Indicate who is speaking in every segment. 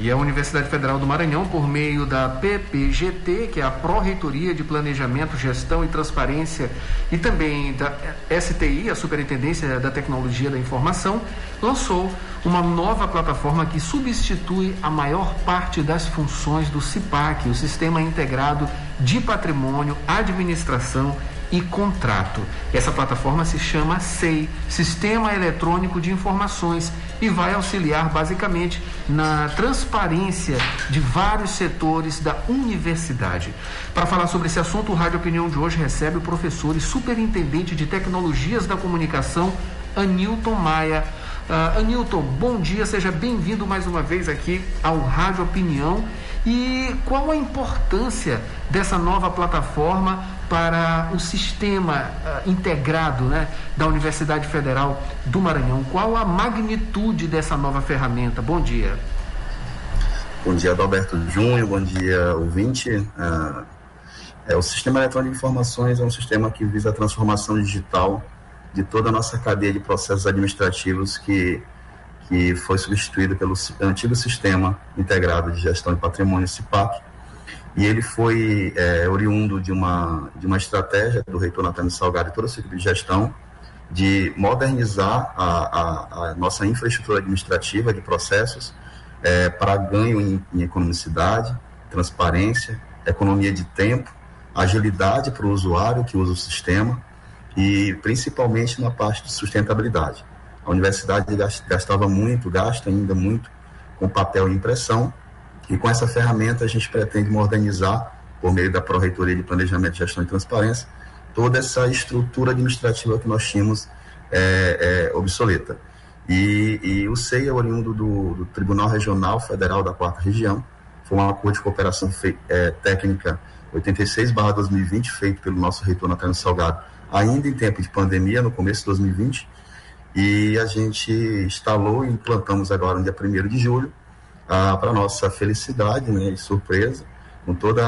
Speaker 1: E a Universidade Federal do Maranhão, por meio da PPGT, que é a Pró-Reitoria de Planejamento, Gestão e Transparência, e também da STI, a Superintendência da Tecnologia da Informação, lançou uma nova plataforma que substitui a maior parte das funções do CIPAC, o Sistema Integrado de Patrimônio, Administração e contrato. Essa plataforma se chama SEI, Sistema Eletrônico de Informações, e vai auxiliar basicamente na transparência de vários setores da universidade. Para falar sobre esse assunto, o Rádio Opinião de hoje recebe o professor e superintendente de tecnologias da comunicação, Anilton Maia. Uh, Anilton, bom dia, seja bem-vindo mais uma vez aqui ao Rádio Opinião. E qual a importância dessa nova plataforma para o sistema uh, integrado né, da Universidade Federal do Maranhão? Qual a magnitude dessa nova ferramenta? Bom dia.
Speaker 2: Bom dia, Adalberto Júnior, bom dia, ouvinte. Uh, é, o Sistema Eletrônico de Informações é um sistema que visa a transformação digital de toda a nossa cadeia de processos administrativos que, que foi substituído pelo antigo Sistema Integrado de Gestão de Patrimônio, CIPAC, e ele foi é, oriundo de uma, de uma estratégia do reitor Natália Salgado e toda a sua equipe de gestão de modernizar a, a, a nossa infraestrutura administrativa de processos é, para ganho em, em economicidade, transparência, economia de tempo, agilidade para o usuário que usa o sistema e principalmente na parte de sustentabilidade. A universidade gastava muito, gasta ainda muito com papel e impressão, e com essa ferramenta a gente pretende modernizar, por meio da Pró-Reitoria de Planejamento, Gestão e Transparência, toda essa estrutura administrativa que nós tínhamos é, é, obsoleta. E, e, o SEI é oriundo do, do, Tribunal Regional Federal da Quarta Região, foi um acordo de cooperação é, técnica 86-2020, feito pelo nosso reitor Natália Salgado, ainda em tempo de pandemia, no começo de 2020, e a gente instalou e implantamos agora no dia 1 de julho, ah, para nossa felicidade né, e surpresa, com todo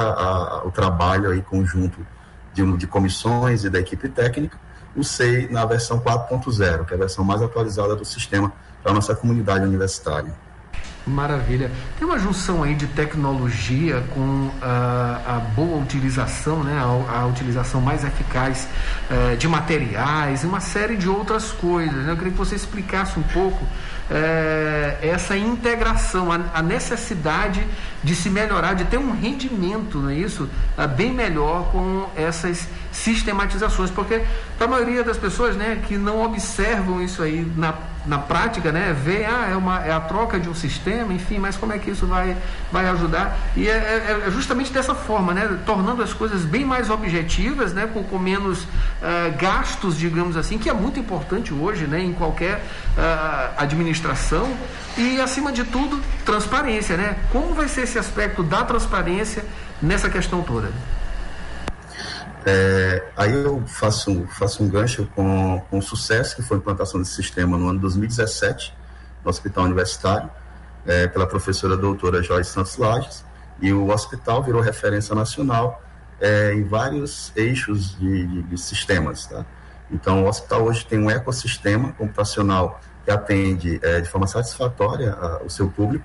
Speaker 2: o trabalho aí conjunto de, de comissões e da equipe técnica, o SEI na versão 4.0, que é a versão mais atualizada do sistema para a nossa comunidade universitária.
Speaker 1: Maravilha. Tem uma junção aí de tecnologia com a, a boa utilização, né? a, a utilização mais eficaz uh, de materiais e uma série de outras coisas. Né? Eu queria que você explicasse um pouco uh, essa integração, a, a, necessidade de se melhorar, de ter um rendimento, não é isso? Uh, bem melhor com essas sistematizações, porque para a maioria das pessoas né, que não observam isso aí na na prática, né, vê, ah, é, uma, é a troca de um sistema, enfim, mas como é que isso vai, vai ajudar? E é, é, é justamente dessa forma, né, tornando as coisas bem mais objetivas, né, com, com menos uh, gastos, digamos assim, que é muito importante hoje, né, em qualquer uh, administração, e acima de tudo, transparência, né? Como vai ser esse aspecto da transparência nessa questão toda?
Speaker 2: É, aí eu faço, faço um gancho com, com o sucesso que foi a implantação desse sistema no ano 2017, no Hospital Universitário, é, pela professora doutora Joyce Santos Lages, e o hospital virou referência nacional é, em vários eixos de, de, de, sistemas. Tá? Então, o hospital hoje tem um ecossistema computacional que atende é, de forma satisfatória a, o seu público,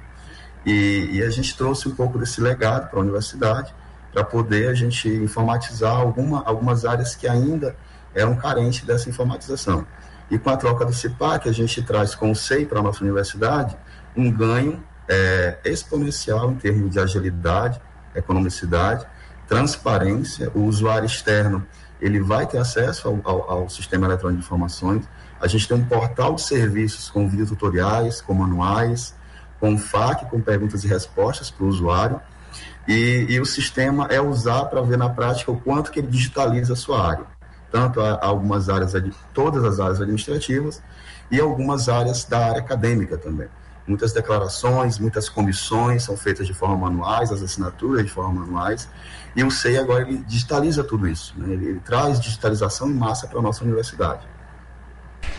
Speaker 2: e, e a gente trouxe um pouco desse legado para a universidade, para poder a gente informatizar alguma, algumas áreas que ainda eram carentes dessa informatização. E com a troca do CIPAC, a gente traz com o SEI para a nossa universidade um ganho é, exponencial em termos de agilidade, economicidade, transparência. O usuário externo ele vai ter acesso ao, ao, ao sistema eletrônico de informações. A gente tem um portal de serviços com vídeos tutoriais, com manuais, com FAQ, com perguntas e respostas para o usuário e, e o sistema é usar para ver na prática o quanto que ele digitaliza a sua área. Tanto a algumas áreas, todas as áreas administrativas e algumas áreas da área acadêmica também. Muitas declarações, muitas comissões são feitas de forma manuais, as assinaturas de forma manuais, e o SEI agora ele digitaliza tudo isso, né? ele, ele traz digitalização em massa para a nossa universidade.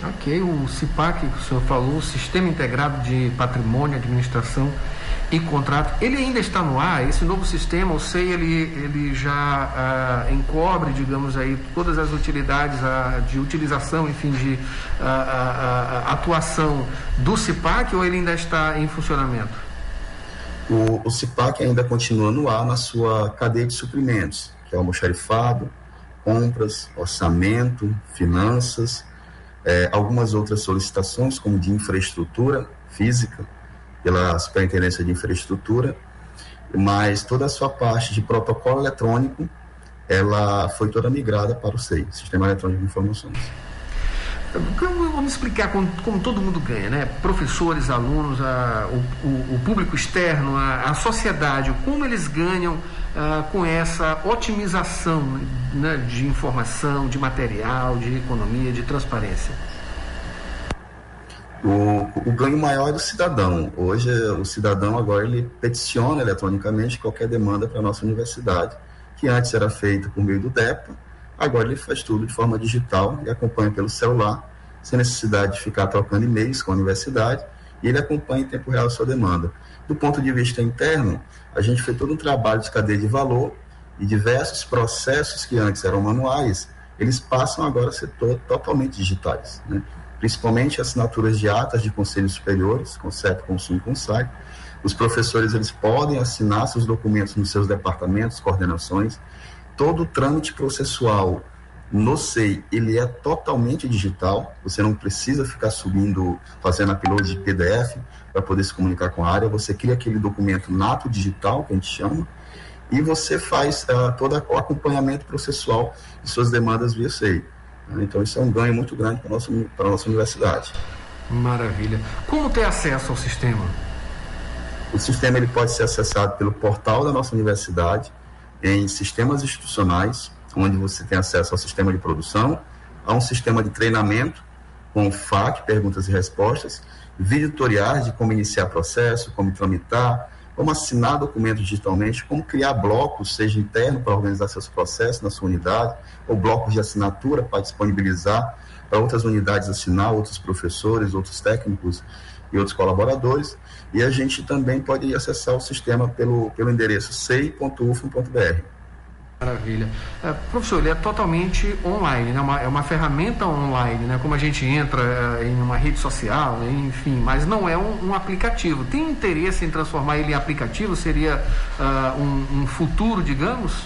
Speaker 1: Ok, o CIPAC que o senhor falou, Sistema Integrado de Patrimônio, Administração e contrato, ele ainda está no ar, esse novo sistema, o SEI, ele, ele já uh, encobre, digamos aí, todas as utilidades uh, de utilização, enfim, de uh, atuação do CIPAC ou ele ainda está em funcionamento?
Speaker 2: O, o CIPAC ainda continua no ar na sua cadeia de suprimentos, que é o almoxarifado, compras, orçamento, finanças, é, algumas outras solicitações, como de infraestrutura física, pela Superintendência de Infraestrutura, mas toda a sua parte de protocolo eletrônico, ela foi toda migrada para o SEI, Sistema Eletrônico de Informações.
Speaker 1: Vamos explicar como, como, todo mundo ganha, né? Professores, alunos, a, o, o, público externo, a, a, sociedade, como eles ganham ah, com essa otimização né, de informação, de material, de economia, de transparência.
Speaker 2: O, o, ganho maior é do cidadão. Hoje, o cidadão agora ele peticiona eletronicamente qualquer demanda para a nossa universidade, que antes era feita por meio do DEPA, Agora ele faz tudo de forma digital e acompanha pelo celular, sem necessidade de ficar trocando e-mails com a universidade, e ele acompanha em tempo real a sua demanda. Do ponto de vista interno, a gente fez todo um trabalho de cadeia de valor e diversos processos que antes eram manuais, eles passam agora a ser to totalmente digitais, né? principalmente assinaturas de atas de conselhos superiores, CONCEP, Consumo e CONSAI. Os professores eles podem assinar seus documentos nos seus departamentos, coordenações, todo o trâmite processual no SEI, ele é totalmente digital, você não precisa ficar subindo, fazendo upload de PDF para poder se comunicar com a área, você cria aquele documento nato digital, que a gente chama, e você faz uh, todo o acompanhamento processual de suas demandas via SEI. Então, isso é um ganho muito grande para a nossa, para a nossa universidade.
Speaker 1: Maravilha. Como ter acesso ao sistema?
Speaker 2: O sistema ele pode ser acessado pelo portal da nossa universidade, em sistemas institucionais, onde você tem acesso ao sistema de produção, a um sistema de treinamento com FAQ, perguntas e respostas, vídeo tutoriais de como iniciar processo, como tramitar, como assinar documentos digitalmente, como criar blocos, seja interno para organizar seus processos na sua unidade, ou blocos de assinatura para disponibilizar para outras unidades assinar, outros professores, outros técnicos e outros colaboradores. E a gente também pode acessar o sistema pelo, pelo endereço sei.ufo.br.
Speaker 1: Maravilha. É, professor, ele é totalmente online, né? Uma, é uma ferramenta online, né? Como a gente entra é, em uma rede social, enfim, mas não é um, um, aplicativo. Tem interesse em transformar ele em aplicativo? Seria uh, um, um, futuro, digamos?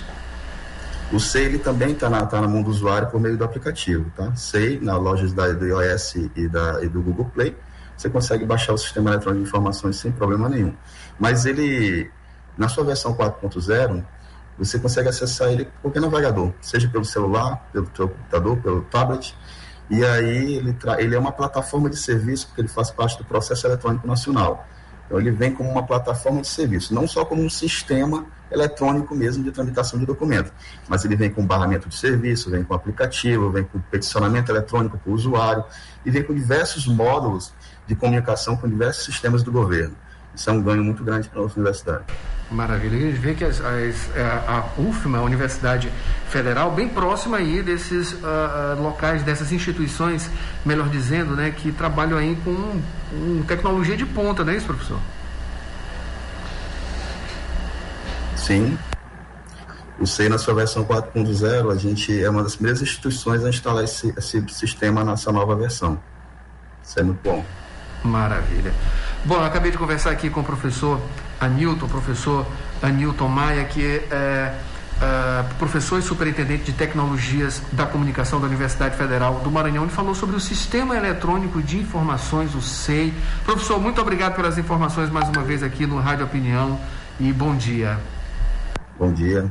Speaker 2: O SEI ele também está na, tá na mão do usuário por meio do aplicativo, tá? SEI, na lojas da, do iOS e, da, e do Google Play, você consegue baixar o sistema eletrônico de informações sem problema nenhum. Mas ele, na sua versão 4.0, você consegue acessar ele por qualquer navegador, seja pelo celular, pelo seu computador, pelo tablet. E aí ele, ele é uma plataforma de serviço, porque ele faz parte do processo eletrônico nacional. Então ele vem como uma plataforma de serviço, não só como um sistema eletrônico mesmo de tramitação de documento, mas ele vem com barramento de serviço, vem com aplicativo, vem com peticionamento eletrônico para o usuário e vem com diversos módulos de comunicação com diversos sistemas do governo. Isso é um ganho muito grande para a nossa universidade.
Speaker 1: Maravilha. A gente vê que as, as, é, a UFMA, a Universidade Federal, bem próxima aí desses uh, locais, dessas instituições, melhor dizendo, né, que trabalham aí com, com tecnologia de ponta, não é isso, professor?
Speaker 2: Sim. O SEI, na sua versão 4.0, a gente é uma das primeiras instituições a instalar esse, esse sistema nessa nova versão. Isso é muito bom.
Speaker 1: Maravilha. Bom, eu acabei de conversar aqui com o professor Anilton, professor Anilton Maia, que é, é professor e superintendente de tecnologias da comunicação da Universidade Federal do Maranhão. Ele falou sobre o Sistema Eletrônico de Informações, o SEI. Professor, muito obrigado pelas informações mais uma vez aqui no Rádio Opinião e bom dia.
Speaker 2: Bom dia.